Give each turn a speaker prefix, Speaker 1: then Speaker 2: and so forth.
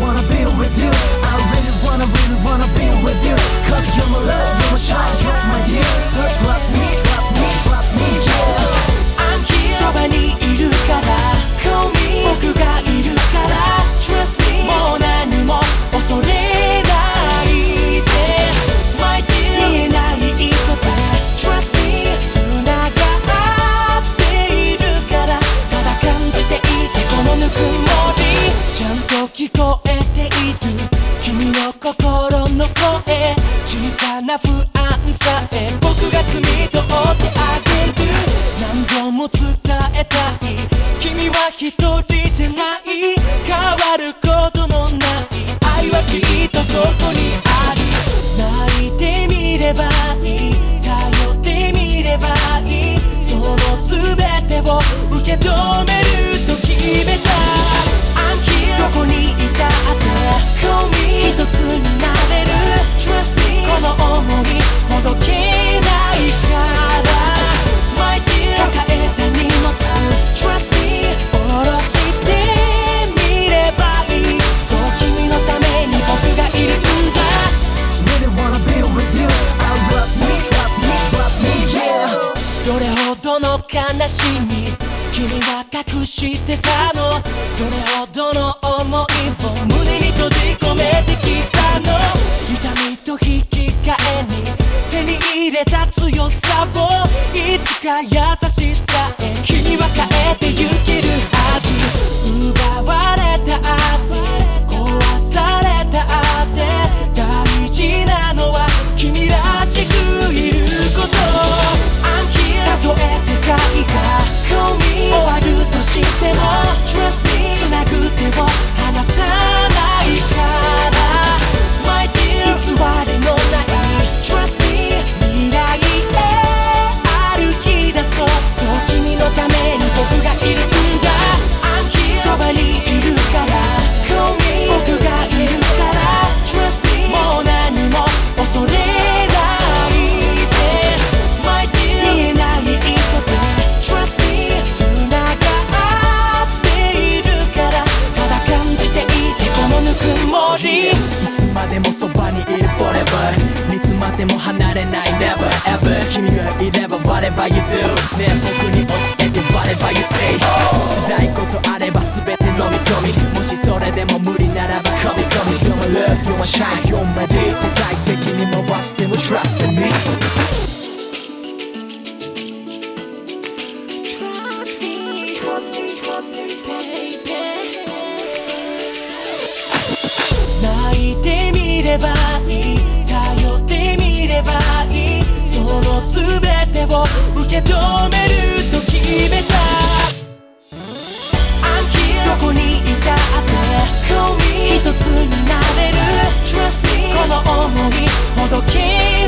Speaker 1: wanna be with you. I really wanna really wanna be with you. Cause you're my love, you're my shine, you're my dear. So
Speaker 2: 一人じゃない変わることのない愛はきっとここにある。泣いてみればいい。頼ってみればいい。その全てを受け止めると決めた。の悲しみ君は隠してたの。どれほどの想いを胸に閉じ込めてきたの。痛みと引き換えに手に入れた強さを。いつか優しさへ。君は変えてゆけるもそばにいる
Speaker 3: forever いつまでも離れない never ever 君がいれば whatever you do ね僕に教えて whatever you say 辛いことあれば全て飲み込みもしそれでも無理ならば込み込み You're my love, you're my shine, you're my day 世界的に回しても trust in me
Speaker 2: Trust me, baby つになれる。この想いほどき